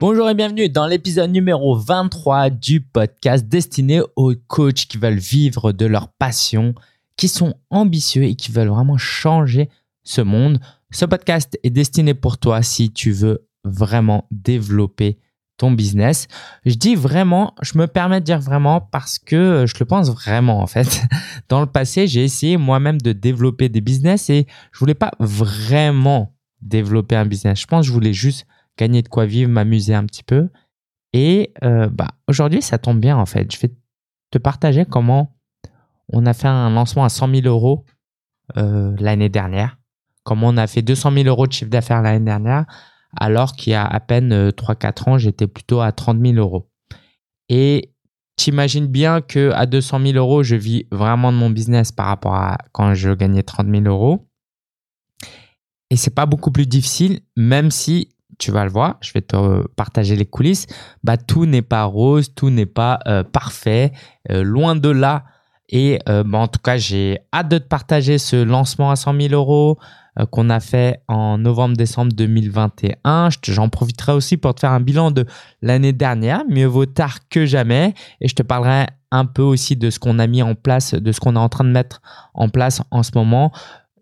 Bonjour et bienvenue dans l'épisode numéro 23 du podcast destiné aux coachs qui veulent vivre de leur passion, qui sont ambitieux et qui veulent vraiment changer ce monde. Ce podcast est destiné pour toi si tu veux vraiment développer ton business. Je dis vraiment, je me permets de dire vraiment parce que je le pense vraiment en fait. Dans le passé, j'ai essayé moi-même de développer des business et je voulais pas vraiment développer un business. Je pense que je voulais juste gagner de quoi vivre, m'amuser un petit peu. Et euh, bah, aujourd'hui, ça tombe bien en fait. Je vais te partager comment on a fait un lancement à 100 000 euros euh, l'année dernière, comment on a fait 200 000 euros de chiffre d'affaires l'année dernière, alors qu'il y a à peine 3-4 euh, ans, j'étais plutôt à 30 000 euros. Et t'imagines bien que à 200 000 euros, je vis vraiment de mon business par rapport à quand je gagnais 30 000 euros. Et c'est pas beaucoup plus difficile, même si tu vas le voir, je vais te partager les coulisses, bah, tout n'est pas rose, tout n'est pas euh, parfait, euh, loin de là. Et euh, bah, en tout cas, j'ai hâte de te partager ce lancement à 100 000 euros qu'on a fait en novembre-décembre 2021. J'en profiterai aussi pour te faire un bilan de l'année dernière, mieux vaut tard que jamais. Et je te parlerai un peu aussi de ce qu'on a mis en place, de ce qu'on est en train de mettre en place en ce moment.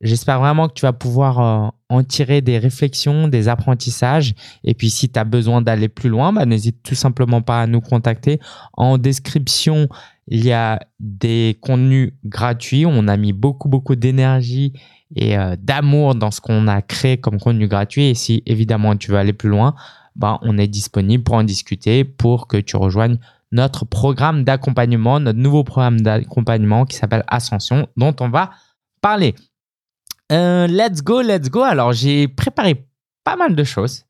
J'espère vraiment que tu vas pouvoir euh, en tirer des réflexions, des apprentissages. Et puis, si tu as besoin d'aller plus loin, bah, n'hésite tout simplement pas à nous contacter. En description, il y a des contenus gratuits. On a mis beaucoup, beaucoup d'énergie et euh, d'amour dans ce qu'on a créé comme contenu gratuit. Et si évidemment tu veux aller plus loin, bah, on est disponible pour en discuter, pour que tu rejoignes notre programme d'accompagnement, notre nouveau programme d'accompagnement qui s'appelle Ascension, dont on va parler. Euh, let's go, let's go. Alors, j'ai préparé pas mal de choses.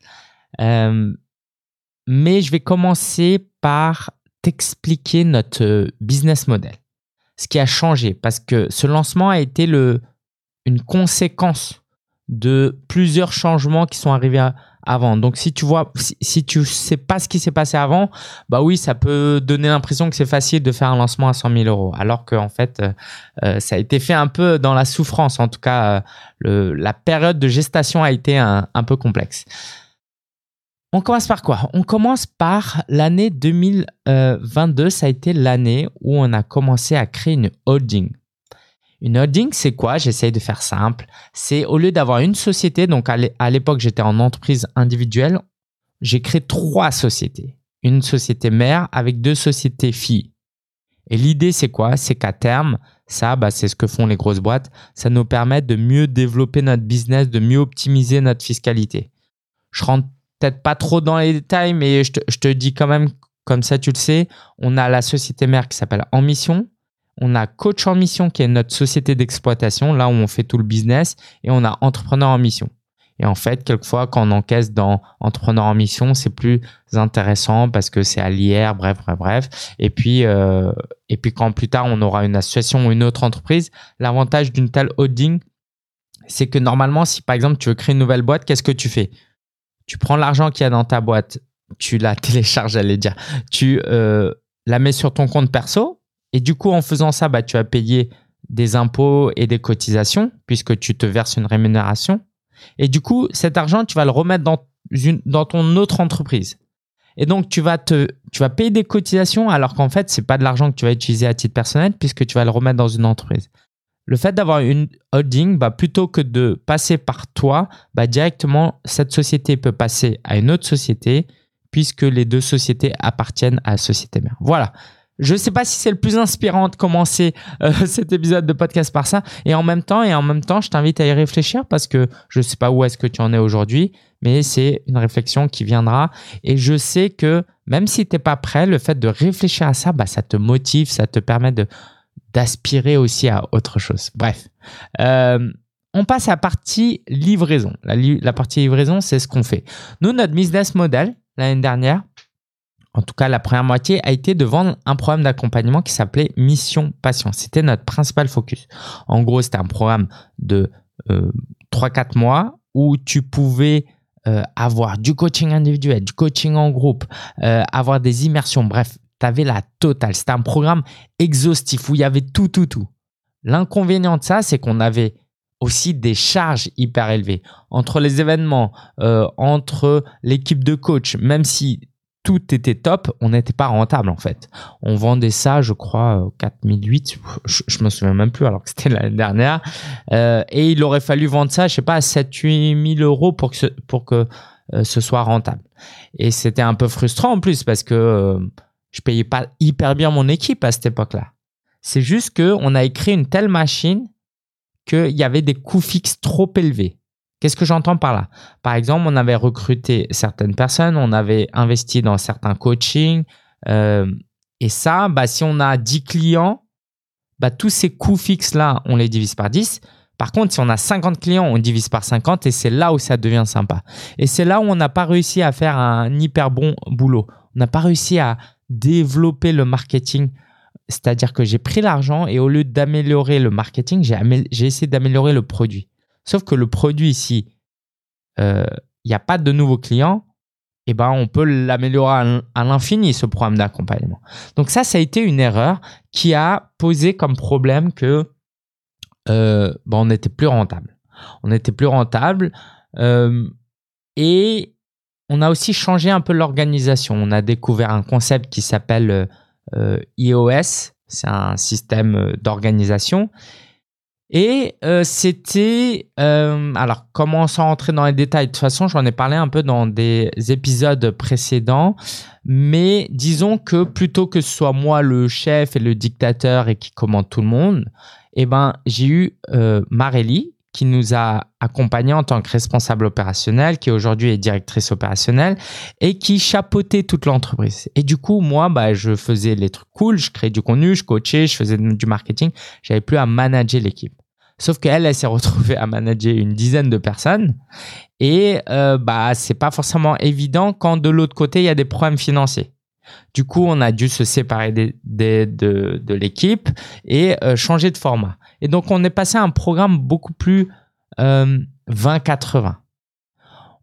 Euh, mais je vais commencer par t'expliquer notre business model. Ce qui a changé parce que ce lancement a été une conséquence de plusieurs changements qui sont arrivés à, avant. Donc si tu vois, si, tu sais pas ce qui s'est passé avant, bah oui, ça peut donner l'impression que c'est facile de faire un lancement à 100 000 euros, alors qu'en fait, euh, euh, ça a été fait un peu dans la souffrance. En tout cas, euh, la période de gestation a été un peu complexe. On commence par quoi? On commence par l'année 2022. Ça a été l'année où on a commencé à créer une holding. Une holding, c'est quoi? J'essaye de faire simple. C'est au lieu d'avoir une société, donc à l'époque j'étais en entreprise individuelle, j'ai créé trois sociétés. Une société mère avec deux sociétés filles. Et l'idée, c'est quoi? C'est qu'à terme, ça, bah, c'est ce que font les grosses boîtes, ça nous permet de mieux développer notre business, de mieux optimiser notre fiscalité. Je rentre peut-être pas trop dans les détails, mais je te, je te dis quand même, comme ça tu le sais, on a la société mère qui s'appelle Mission, on a Coach en Mission qui est notre société d'exploitation, là où on fait tout le business, et on a Entrepreneur en Mission. Et en fait, quelquefois, quand on encaisse dans Entrepreneur en Mission, c'est plus intéressant parce que c'est à l'IR, bref, bref, bref. Et puis, euh, et puis quand plus tard, on aura une association ou une autre entreprise, l'avantage d'une telle holding, c'est que normalement, si par exemple, tu veux créer une nouvelle boîte, qu'est-ce que tu fais? Tu prends l'argent qu'il y a dans ta boîte, tu la télécharges, j'allais dire, tu euh, la mets sur ton compte perso, et du coup, en faisant ça, bah, tu as payé des impôts et des cotisations puisque tu te verses une rémunération. Et du coup, cet argent, tu vas le remettre dans, une, dans ton autre entreprise. Et donc, tu vas, te, tu vas payer des cotisations alors qu'en fait, ce n'est pas de l'argent que tu vas utiliser à titre personnel puisque tu vas le remettre dans une entreprise. Le fait d'avoir une holding, bah, plutôt que de passer par toi, bah, directement, cette société peut passer à une autre société puisque les deux sociétés appartiennent à la société mère. Voilà. Je ne sais pas si c'est le plus inspirant de commencer euh, cet épisode de podcast par ça. Et en même temps, et en même temps, je t'invite à y réfléchir parce que je ne sais pas où est-ce que tu en es aujourd'hui, mais c'est une réflexion qui viendra. Et je sais que même si tu n'es pas prêt, le fait de réfléchir à ça, bah, ça te motive, ça te permet de d'aspirer aussi à autre chose. Bref. Euh, on passe à la partie livraison. La, la partie livraison, c'est ce qu'on fait. Nous, notre business model, l'année dernière, en tout cas la première moitié, a été de vendre un programme d'accompagnement qui s'appelait Mission Passion. C'était notre principal focus. En gros, c'était un programme de 3-4 euh, mois où tu pouvais euh, avoir du coaching individuel, du coaching en groupe, euh, avoir des immersions, bref, tu avais la totale. C'était un programme exhaustif où il y avait tout, tout, tout. L'inconvénient de ça, c'est qu'on avait aussi des charges hyper élevées. Entre les événements, entre l'équipe de coach, même si tout était top, on n'était pas rentable en fait. On vendait ça, je crois, 4008, je, je me souviens même plus alors que c'était l'année dernière. Euh, et il aurait fallu vendre ça, je sais pas, à 7-8 000 euros pour que, euh, ce soit rentable. Et c'était un peu frustrant en plus parce que euh, je payais pas hyper bien mon équipe à cette époque-là. C'est juste qu'on a écrit une telle machine qu'il y avait des coûts fixes trop élevés. Qu'est-ce que j'entends par là? Par exemple, on avait recruté certaines personnes, on avait investi dans certains coachings. Euh, et ça, bah, si on a 10 clients, bah, tous ces coûts fixes-là, on les divise par 10. Par contre, si on a 50 clients, on divise par 50 et c'est là où ça devient sympa. Et c'est là où on n'a pas réussi à faire un hyper bon boulot. On n'a pas réussi à développer le marketing. C'est-à-dire que j'ai pris l'argent et au lieu d'améliorer le marketing, j'ai essayé d'améliorer le produit. Sauf que le produit ici, euh, il n'y a pas de nouveaux clients, eh ben on peut l'améliorer à l'infini ce programme d'accompagnement. Donc ça, ça a été une erreur qui a posé comme problème que euh, ben on n'était plus rentable. On n'était plus rentable euh, et on a aussi changé un peu l'organisation. On a découvert un concept qui s'appelle iOS. C'est un système d'organisation et euh, c'était... Euh, alors, comment sans rentrer dans les détails? De toute façon, j'en ai parlé un peu dans des épisodes précédents. Mais disons que plutôt que ce soit moi le chef et le dictateur et qui commande tout le monde, eh ben, j'ai eu euh, Marelli, qui nous a accompagnés en tant que responsable opérationnel, qui aujourd'hui est directrice opérationnelle et qui chapeautait toute l'entreprise. Et du coup, moi, bah, je faisais les trucs cool, je créais du contenu, je coachais, je faisais du marketing. J'avais plus à manager l'équipe. Sauf qu'elle, elle s'est retrouvée à manager une dizaine de personnes. Et euh, bah, c'est pas forcément évident quand de l'autre côté, il y a des problèmes financiers. Du coup, on a dû se séparer de, de l'équipe et euh, changer de format. Et donc, on est passé à un programme beaucoup plus 20-80. Euh,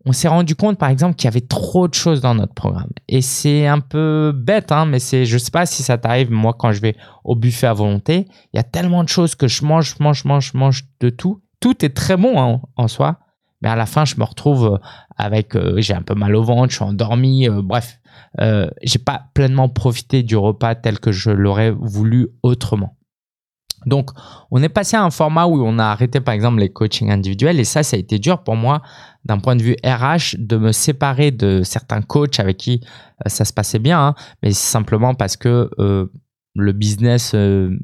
on s'est rendu compte, par exemple, qu'il y avait trop de choses dans notre programme. Et c'est un peu bête, hein, mais c'est, je sais pas si ça t'arrive, moi, quand je vais au buffet à volonté, il y a tellement de choses que je mange, je mange, je mange, je mange de tout. Tout est très bon hein, en soi, mais à la fin, je me retrouve avec, euh, j'ai un peu mal au ventre, je suis endormi, euh, bref, euh, j'ai pas pleinement profité du repas tel que je l'aurais voulu autrement. Donc, on est passé à un format où on a arrêté, par exemple, les coachings individuels. Et ça, ça a été dur pour moi, d'un point de vue RH, de me séparer de certains coachs avec qui euh, ça se passait bien. Hein. mais simplement parce que euh, le business euh,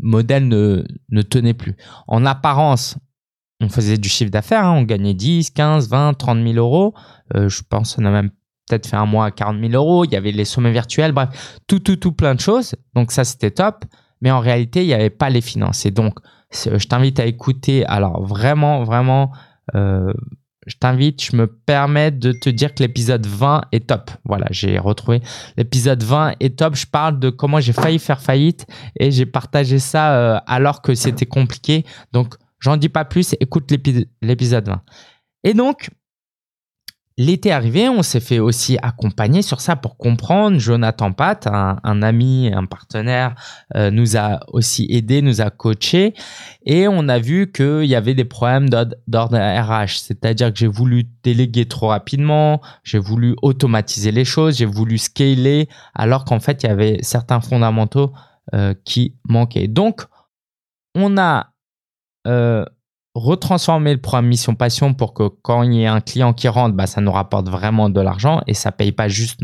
modèle ne, tenait plus. En apparence, on faisait du chiffre d'affaires. Hein. on gagnait 10, 15, 20, 30 000 euros. je pense qu'on a même peut-être fait un mois à 40 000 euros. Il y avait les sommets virtuels. Bref, tout, tout, tout, plein de choses. Donc ça, c'était top mais en réalité, il n'y avait pas les finances. Et donc, je t'invite à écouter. Alors, vraiment, vraiment, euh, je t'invite, je me permets de te dire que l'épisode 20 est top. Voilà, j'ai retrouvé l'épisode 20 est top. Je parle de comment j'ai failli faire faillite et j'ai partagé ça euh, alors que c'était compliqué. Donc, j'en dis pas plus. Écoute l'épisode 20. Et donc, L'été arrivé, on s'est fait aussi accompagner sur ça pour comprendre. Jonathan Pat, un, ami, un partenaire, euh, nous a aussi aidé, nous a coaché et on a vu qu'il y avait des problèmes d'ordre RH. C'est-à-dire que j'ai voulu déléguer trop rapidement, j'ai voulu automatiser les choses, j'ai voulu scaler alors qu'en fait, il y avait certains fondamentaux euh, qui manquaient. Donc, on a euh, retransformer le programme Mission Passion pour que quand il y ait un client qui rentre, bah, ça nous rapporte vraiment de l'argent et ça paye pas juste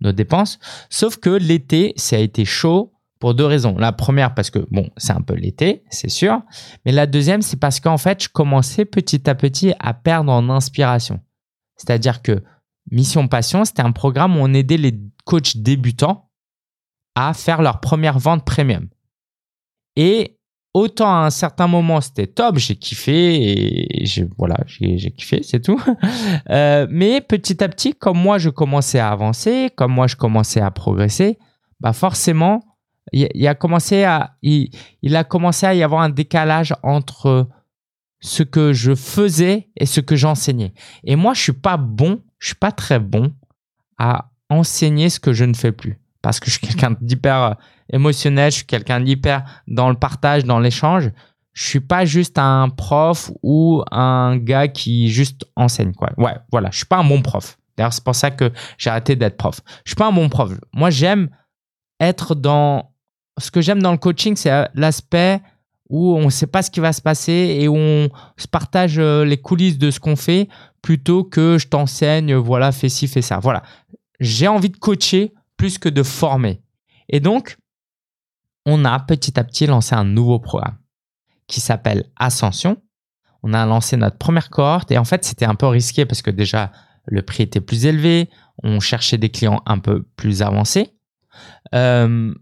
nos, dépenses. Sauf que l'été, ça a été chaud pour deux raisons. La première, parce que bon, c'est un peu l'été, c'est sûr. Mais la deuxième, c'est parce qu'en fait, je commençais petit à petit à perdre en inspiration. C'est-à-dire que Mission Passion, c'était un programme où on aidait les coachs débutants à faire leur première vente premium. Et autant à un certain moment c'était top, j'ai kiffé et voilà, j'ai kiffé, c'est tout. Euh, mais petit à petit, comme moi je commençais à avancer, comme moi je commençais à progresser, bah forcément, il, a commencé à il, il, a commencé à y avoir un décalage entre ce que je faisais et ce que j'enseignais. Et moi, je suis pas bon, je suis pas très bon à enseigner ce que je ne fais plus parce que je suis quelqu'un d'hyper émotionnel, je suis quelqu'un d'hyper dans le partage, dans l'échange. je suis pas juste un prof ou un gars qui juste enseigne quoi. Ouais, voilà, je suis pas un bon prof. D'ailleurs, c'est pour ça que j'ai arrêté d'être prof. Je suis pas un bon prof. Moi, j'aime être dans ce que j'aime dans le coaching, c'est l'aspect où on ne sait pas ce qui va se passer et où on se partage euh, les coulisses de ce qu'on fait plutôt que je t'enseigne, voilà, fais ci, fais ça. Voilà. J'ai envie de coacher plus que de former. Et donc, on a petit à petit lancé un nouveau programme qui s'appelle Ascension. On a lancé notre première cohorte et en fait, c'était un peu risqué parce que déjà, le prix était plus élevé, on cherchait des clients un peu plus avancés. Euh,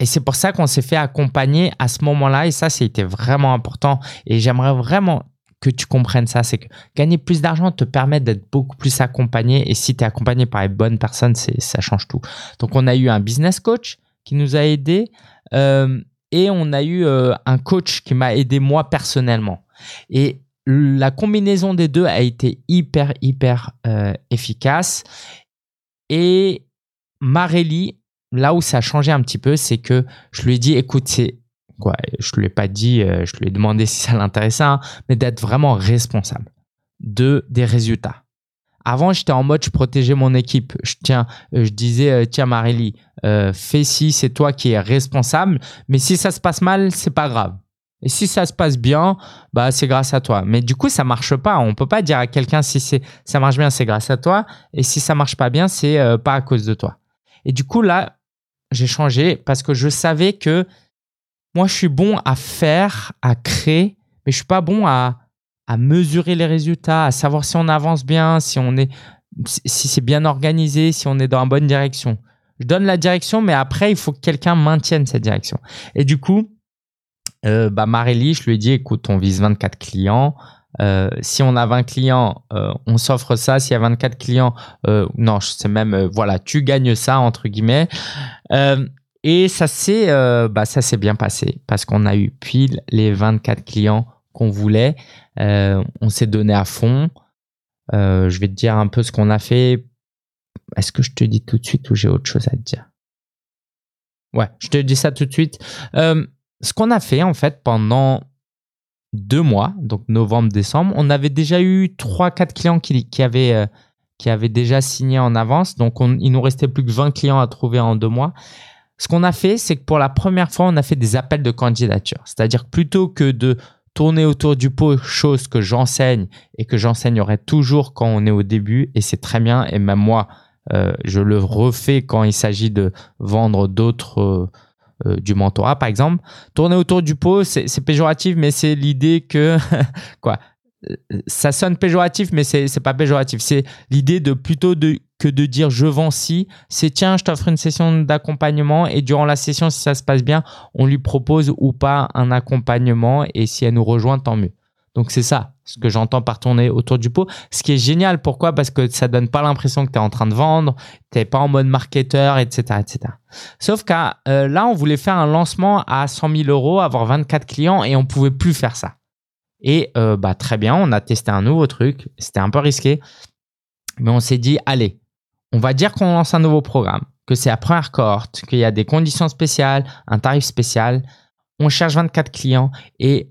et c'est pour ça qu'on s'est fait accompagner à ce moment-là. Et ça, c'était vraiment important. Et j'aimerais vraiment que tu comprennes ça. C'est que gagner plus d'argent te permet d'être beaucoup plus accompagné. Et si tu es accompagné par les bonnes personnes, ça change tout. Donc, on a eu un business coach qui nous a aidés. Euh, et on a eu euh, un coach qui m'a aidé moi personnellement. Et la combinaison des deux a été hyper, hyper euh, efficace. Et Marélie là où ça a changé un petit peu, c'est que je lui ai dit, écoute, c'est quoi Je lui ai pas dit, je lui ai demandé si ça l'intéressait, hein, mais d'être vraiment responsable de des résultats. Avant, j'étais en mode, je protégeais mon équipe. Je, tiens, euh, je disais, euh, tiens, Marélie, fais ci, c'est toi qui es responsable. Mais si ça se passe mal, c'est pas grave. Et si ça se passe bien, bah c'est grâce à toi. Mais du coup, ça marche pas. On peut pas dire à quelqu'un si c'est ça marche bien, c'est grâce à toi. Et si ça marche pas bien, c'est pas à cause de toi. Et du coup là, j'ai changé parce que je savais que moi, je suis bon à faire, à créer, mais je suis pas bon à, à mesurer les résultats, à savoir si on avance bien, si on est, si c'est bien organisé, si on est dans la bonne direction. Je donne la direction, mais après, il faut que quelqu'un maintienne cette direction. Et du coup, euh, bah Marélie, je lui ai dit, écoute, on vise 24 clients. Euh, si on a 20 clients, euh, on s'offre ça. S'il y a 24 clients, euh, non, c'est même, voilà, tu gagnes ça, entre guillemets. et ça s'est bah, bien passé parce qu'on a eu pile les 24 clients qu'on voulait. on s'est donné à fond. je vais te dire un peu ce qu'on a fait. Est-ce que je te dis tout de suite ou j'ai autre chose à te dire? Ouais, je te dis ça tout de suite. ce qu'on a fait en fait pendant deux mois, donc novembre-décembre, on avait déjà eu trois, quatre clients qui, avaient, euh, qui avaient déjà signé en avance. Donc, il nous restait plus que 20 clients à trouver en deux mois. Ce qu'on a fait, c'est que pour la première fois, on a fait des appels de candidature. C'est-à-dire plutôt que de tourner autour du pot, chose que j'enseigne et que j'enseignerai toujours quand on est au début, et c'est très bien, et même moi, euh, je le refais quand il s'agit de vendre d'autres... Euh, euh, du mentorat, par exemple. Tourner autour du pot, c'est péjoratif, mais c'est l'idée que, quoi, ça sonne péjoratif, mais c'est pas péjoratif. C'est l'idée de plutôt que de dire je vends si, c'est tiens, je t'offre une session d'accompagnement et durant la session, si ça se passe bien, on lui propose ou pas un accompagnement et si elle nous rejoint, tant mieux. Donc c'est ça, ce que j'entends par tourner autour du pot. Ce qui est génial, pourquoi? Parce que ça donne pas l'impression que tu es en train de vendre, tu n'es pas en mode marketeur, etc. etc. Sauf que euh, là, on voulait faire un lancement à 100 000 euros, avoir 24 clients et on pouvait plus faire ça. Et euh, bah, très bien, on a testé un nouveau truc, c'était un peu risqué, mais on s'est dit, allez, on va dire qu'on lance un nouveau programme, que c'est la première cohorte, qu'il y a des conditions spéciales, un tarif spécial, on cherche 24 clients et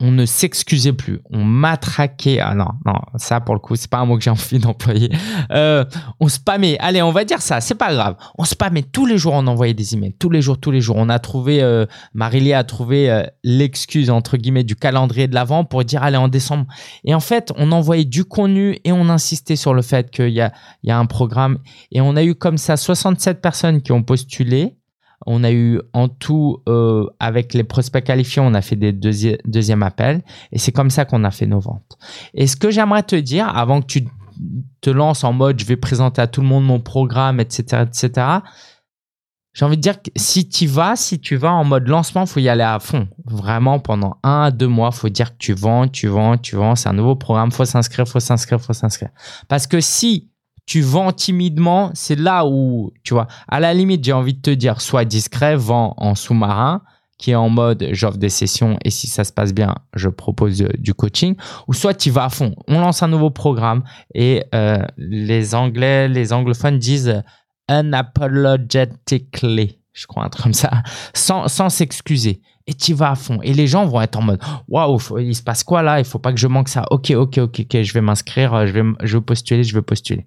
on ne s'excusait plus, on matraquait. Ah non, non, ça pour le coup, c'est pas un mot que j'ai envie d'employer. Euh, on spammait, allez, on va dire ça, c'est pas grave. On spammait tous les jours, on envoyait des emails, tous les jours, tous les jours. On a trouvé, euh, a trouvé euh, l'excuse entre guillemets du calendrier de l'avant pour dire allez en décembre. Et en fait, on envoyait du contenu et on insistait sur le fait qu'il y a, il y a un programme. Et on a eu comme ça 67 personnes qui ont postulé. On a eu en tout, euh, avec les prospects qualifiés, on a fait des deuxièmes deuxième appels et c'est comme ça qu'on a fait nos ventes. Et ce que j'aimerais te dire, avant que tu te lances en mode je vais présenter à tout le monde mon programme, etc., etc., j'ai envie de dire que si tu vas, si tu vas en mode lancement, faut y aller à fond. Vraiment, pendant un à deux mois, faut dire que tu vends, tu vends, tu vends. C'est un nouveau programme, faut s'inscrire, faut s'inscrire, faut s'inscrire. Parce que si tu vends timidement, c'est là où, tu vois, à la limite, j'ai envie de te dire, sois discret, vends en sous-marin, qui est en mode j'offre des sessions et si ça se passe bien, je propose euh, du coaching, ou soit tu vas à fond, on lance un nouveau programme et euh, les Anglais, les anglophones disent unapologetically, je crois un truc comme ça, sans s'excuser. et tu vas à fond. Et les gens vont être en mode waouh, il se passe quoi là? Il faut pas que je manque ça. Ok, ok, ok, ok, je vais m'inscrire, euh, je vais, je vais postuler, je vais postuler.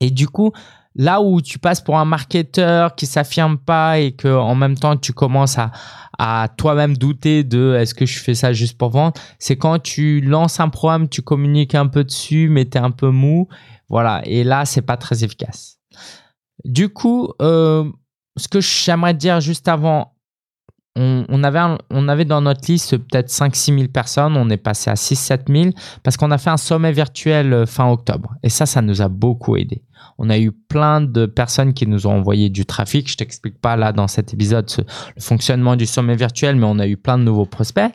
Et du coup, là où tu passes pour un marketeur qui s'affirme pas et que en même temps tu commences à, à toi-même douter de est-ce que je fais ça juste pour vendre, c'est quand tu lances un programme, tu communiques un peu dessus, mais tu es un peu mou. Voilà. Et là, c'est pas très efficace. Du coup, euh, ce que j'aimerais dire juste avant, on, avait, on avait dans notre liste peut-être 5-6 000 personnes, on est passé à 6-7 000 parce qu'on a fait un sommet virtuel euh, fin octobre. Et ça, ça nous a beaucoup aidé. On a eu plein de personnes qui nous ont envoyé du trafic. Je t'explique pas là dans cet épisode le fonctionnement du sommet virtuel, mais on a eu plein de nouveaux prospects.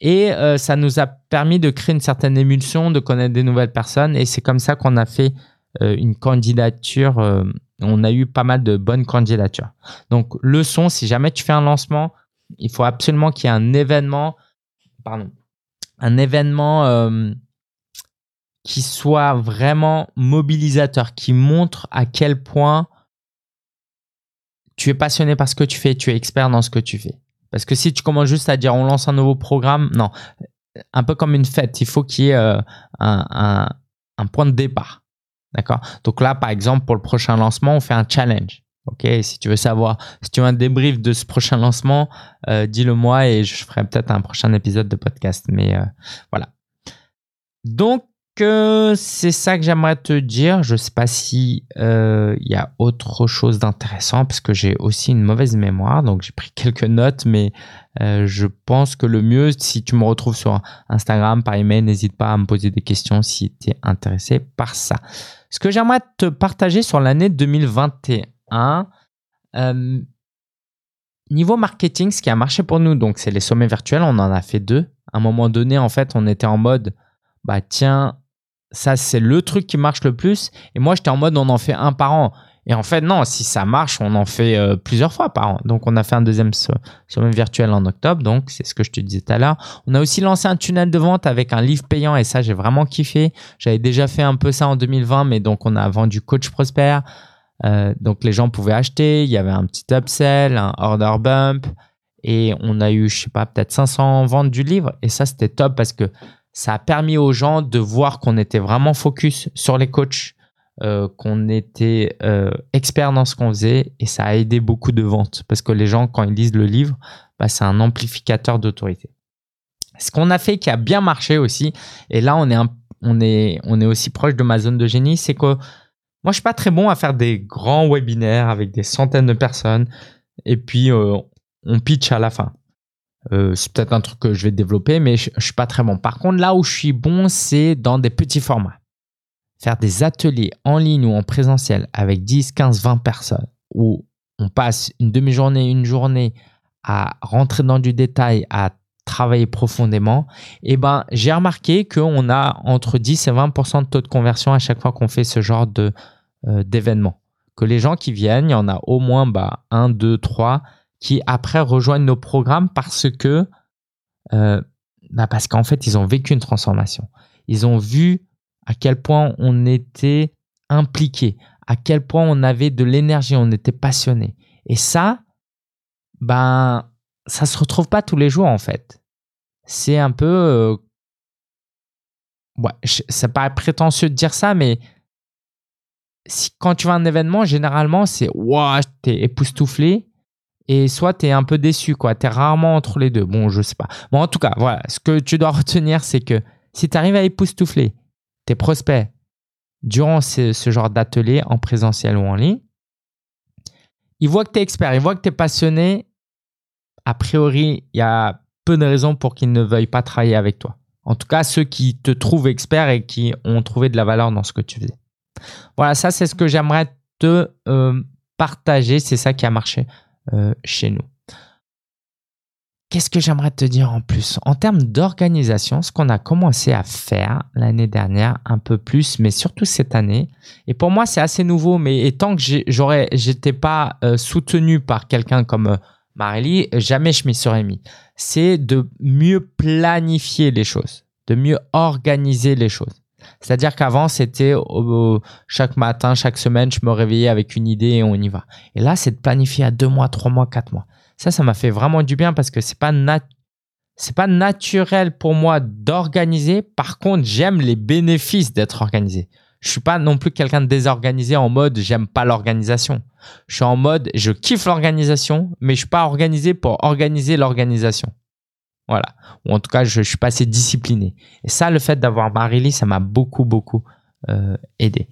Et euh, ça nous a permis de créer une certaine émulsion, de connaître des nouvelles personnes. Et c'est comme ça qu'on a fait une candidature on a eu pas mal de bonnes candidatures. Donc, leçon, si jamais tu fais un lancement, il faut absolument qu'il y ait un événement, pardon, un événement euh, qui soit vraiment mobilisateur, qui montre à quel point tu es passionné par ce que tu fais, tu es expert dans ce que tu fais. Parce que si tu commences juste à dire on lance un nouveau programme, non, un peu comme une fête, il faut qu'il y ait euh, un point de départ. D'accord? Donc là, par exemple, pour le prochain lancement, on fait un challenge. Ok, si tu veux savoir, si tu veux un débrief de ce prochain lancement, euh, dis-le moi et je ferai peut-être un prochain épisode de podcast. Mais euh, voilà. Donc, c'est ça que j'aimerais te dire. Je ne sais pas si euh, il y a autre chose d'intéressant parce que j'ai aussi une mauvaise mémoire, donc j'ai pris quelques notes, mais euh, je pense que le mieux, si tu me retrouves sur Instagram, par email, n'hésite pas à me poser des questions si tu es intéressé par ça. Ce que j'aimerais te partager sur l'année 2021. Euh, niveau marketing, ce qui a marché pour nous, donc c'est les sommets virtuels, on en a fait deux. À un moment donné, en fait, on était en mode, bah tiens, ça, c'est le truc qui marche le plus. Et moi, j'étais en mode, on en fait un par an. Et en fait, non, si ça marche, on en fait euh, plusieurs fois par an. Donc, on a fait un deuxième sommet virtuel en octobre. Donc, c'est ce que je te disais tout à l'heure. On a aussi lancé un tunnel de vente avec un livre payant. Et ça, j'ai vraiment kiffé. J'avais déjà fait un peu ça en 2020, mais donc, on a vendu Coach Prosper. Euh, donc, les gens pouvaient acheter. Il y avait un petit upsell, un order bump. Et on a eu, je sais pas, peut-être 500 ventes du livre. Et ça, c'était top parce que ça a permis aux gens de voir qu'on était vraiment focus sur les coachs, euh, qu'on était euh, expert dans ce qu'on faisait et ça a aidé beaucoup de ventes parce que les gens, quand ils lisent le livre, bah, c'est un amplificateur d'autorité. Ce qu'on a fait qui a bien marché aussi, et là on est, on est, on est aussi proche de ma zone de génie, c'est que moi je suis pas très bon à faire des grands webinaires avec des centaines de personnes et puis euh, on pitch à la fin. Euh, c'est peut-être un truc que je vais développer, mais je, ne suis pas très bon. Par contre, là où je suis bon, c'est dans des petits formats. Faire des ateliers en ligne ou en présentiel avec 10, 15, 20 personnes où on passe une demi-journée, une journée à rentrer dans du détail, à travailler profondément, eh ben, j'ai remarqué qu'on a entre 10 et 20% de taux de conversion à chaque fois qu'on fait ce genre euh, d'événement. Que les gens qui viennent, il y en a au moins bah, 1, 2, 3 qui après rejoignent nos programmes parce que euh, bah parce qu'en fait ils ont vécu une transformation. Ils ont vu à quel point on était impliqué, à quel point on avait de l'énergie, on était passionné. Et ça, ben ça se retrouve pas tous les jours en fait. C'est un peu, euh, ouais, ça paraît prétentieux de dire ça, mais si, quand tu vas à un événement, généralement c'est waouh, t'es époustouflé et soit tu es un peu déçu, quoi. Tu es rarement entre les deux. Bon, je sais pas. Bon, en tout cas, voilà. Ce que tu dois retenir, c'est que si tu arrives à époustoufler tes prospects durant ce, genre d'atelier en présentiel ou en ligne, ils voient que tu es expert, ils voient que tu es passionné. A priori, il y a peu de raisons pour qu'ils ne veuillent pas travailler avec toi. En tout cas, ceux qui te trouvent expert et qui ont trouvé de la valeur dans ce que tu faisais. Voilà, ça, c'est ce que j'aimerais te euh, partager. C'est ça qui a marché euh, chez nous. Qu'est-ce que j'aimerais te dire en plus? En termes d'organisation, ce qu'on a commencé à faire l'année dernière, un peu plus, mais surtout cette année, et pour moi c'est assez nouveau, mais tant que j'aurais, j'étais pas euh, soutenu par quelqu'un comme euh, Marélie, jamais je m'y serais mis. C'est de mieux planifier les choses, de mieux organiser les choses. C'est-à-dire qu'avant, c'était chaque matin, chaque semaine, je me réveillais avec une idée et on y va. Et là, c'est de planifier à deux mois, trois mois, quatre mois. Ça, ça m'a fait vraiment du bien parce que c'est pas c'est pas naturel pour moi d'organiser. Par contre, j'aime les bénéfices d'être organisé. Je suis pas non plus quelqu'un de désorganisé en mode j'aime pas l'organisation. Je suis en mode je kiffe l'organisation, mais je suis pas organisé pour organiser l'organisation. Voilà. Ou en tout cas, je, suis pas assez discipliné. Et ça, le fait d'avoir Marily, ça m'a beaucoup, beaucoup euh, aidé.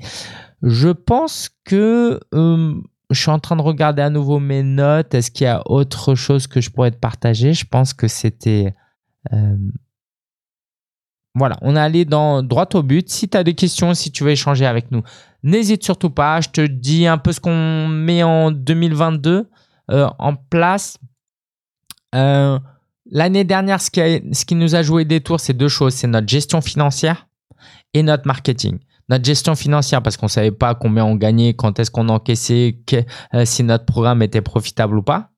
Je pense que euh, je suis en train de regarder à nouveau mes notes. Est-ce qu'il y a autre chose que je pourrais te partager? Je pense que c'était... Euh, voilà, on est allé dans, droit au but. Si tu as des questions, si tu veux échanger avec nous, n'hésite surtout pas. Je te dis un peu ce qu'on met en 2022 en place. L'année dernière, ce qui, nous a joué des tours, c'est deux choses. C'est notre gestion financière et notre marketing. Notre gestion financière, parce qu'on ne savait pas combien on gagnait, quand est-ce qu'on encaissait, euh, si notre programme était profitable ou pas.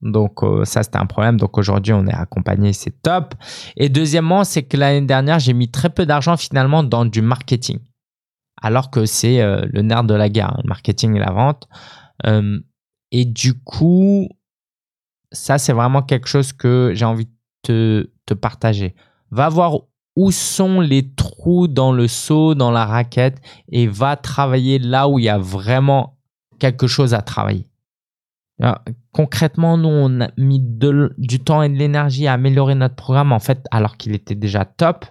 Donc euh, ça, c'était un problème. Donc aujourd'hui, on est accompagné, c'est top. Et deuxièmement, c'est que l'année dernière, j'ai mis très peu d'argent finalement dans du marketing. Alors que c'est euh, le nerf de la guerre, hein, le marketing et la vente. et du coup, ça, c'est vraiment quelque chose que j'ai envie de te, partager. Va voir où sont les trous dans le seau, dans la raquette, et va travailler là où il y a vraiment quelque chose à travailler. concrètement, nous, on a mis du temps et de l'énergie à améliorer notre programme, en fait, alors qu'il était déjà top.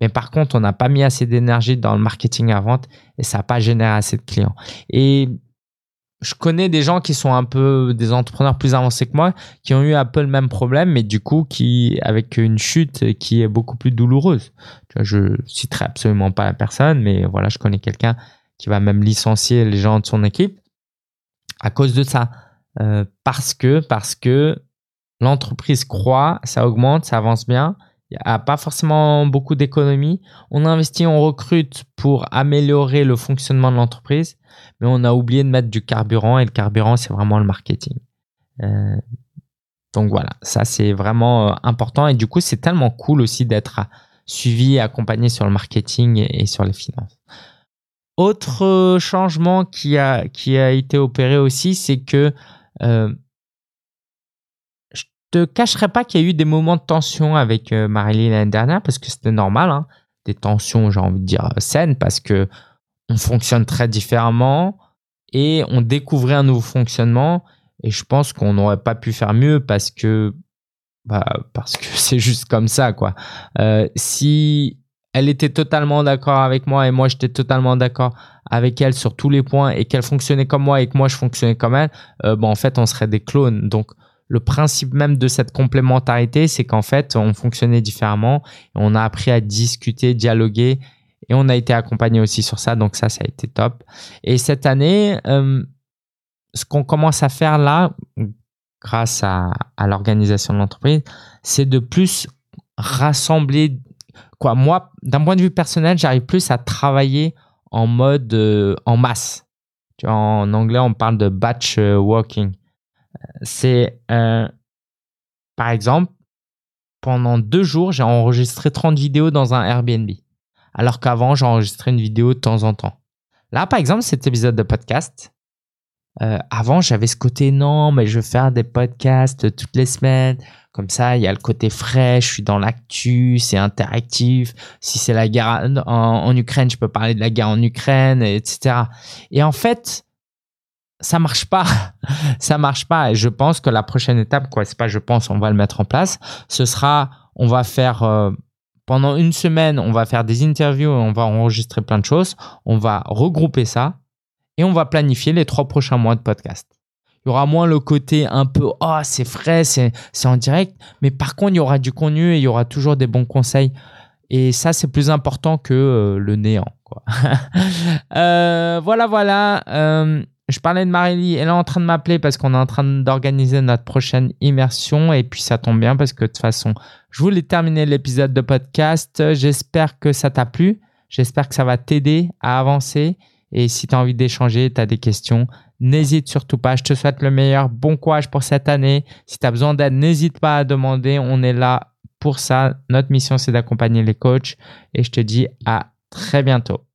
Mais par contre, on n'a pas mis assez d'énergie dans le marketing à vente et ça n'a pas généré assez de clients. Et je connais des gens qui sont un peu des entrepreneurs plus avancés que moi, qui ont eu un peu le même problème, mais du coup, qui, avec une chute qui est beaucoup plus douloureuse. Je citerai absolument pas la personne, mais voilà, je connais quelqu'un qui va même licencier les gens de son équipe à cause de ça. Euh, parce que, parce que l'entreprise croît, ça augmente, ça avance bien, il n'y a pas forcément beaucoup d'économies. On investit, on recrute pour améliorer le fonctionnement de l'entreprise, mais on a oublié de mettre du carburant et le carburant, c'est vraiment le marketing. Euh, donc voilà, ça c'est vraiment euh, important et du coup, c'est tellement cool aussi d'être suivi et accompagné sur le marketing et, sur les finances. Autre changement qui a, qui a été opéré aussi, c'est que euh, te cacherai pas qu'il y a eu des moments de tension avec euh, Marilyn l'année dernière parce que c'était normal, hein. des tensions, j'ai envie de dire saines, parce que on fonctionne très différemment et on découvrait un nouveau fonctionnement. Et je pense qu'on n'aurait pas pu faire mieux parce que bah, parce que c'est juste comme ça quoi. Euh, si elle était totalement d'accord avec moi et moi j'étais totalement d'accord avec elle sur tous les points et qu'elle fonctionnait comme moi et que moi je fonctionnais comme elle, euh, bon en fait on serait des clones. Donc le principe même de cette complémentarité, c'est qu'en fait, on fonctionnait différemment. on a appris à discuter, dialoguer. Et on a été accompagné aussi sur ça. Donc ça, ça a été top. Et cette année, euh, ce qu'on commence à faire là, grâce à, l'organisation de l'entreprise, c'est de plus rassembler. Quoi, moi, d'un point de vue personnel, j'arrive plus à travailler en mode euh, en masse. En anglais, on parle de batch euh, walking c'est euh, par exemple, pendant deux jours, j'ai enregistré 30 vidéos dans un Airbnb. Alors qu'avant, j'enregistrais une vidéo de temps en temps. Là, par exemple, cet épisode de podcast, euh, avant, j'avais ce côté non, mais je veux faire des podcasts toutes les semaines. Comme ça, il y a le côté frais, je suis dans l'actu, c'est interactif. Si c'est la guerre en, en, Ukraine, je peux parler de la guerre en Ukraine, etc. Et en fait, ça marche pas. ça marche pas. Et je pense que la prochaine étape, quoi, c'est pas je pense, on va le mettre en place. Ce sera, on va faire euh, pendant une semaine, on va faire des interviews, on va enregistrer plein de choses. On va regrouper ça et on va planifier les trois prochains mois de podcast. Il y aura moins le côté un peu oh c'est frais, c'est en direct, mais par contre il y aura du contenu et il y aura toujours des bons conseils. Et ça c'est plus important que euh, le néant. Quoi. Euh, voilà voilà je parlais de Marélie, elle est en train de m'appeler parce qu'on est en train d'organiser notre prochaine immersion et puis ça tombe bien parce que de toute façon, je voulais terminer l'épisode de podcast. J'espère que ça t'a plu. J'espère que ça va t'aider à avancer. Et si tu as envie d'échanger, tu as des questions, n'hésite surtout pas. Je te souhaite le meilleur. Bon courage pour cette année. Si tu as besoin d'aide, n'hésite pas à demander. On est là pour ça. Notre mission, c'est d'accompagner les coachs. Et je te dis à très bientôt.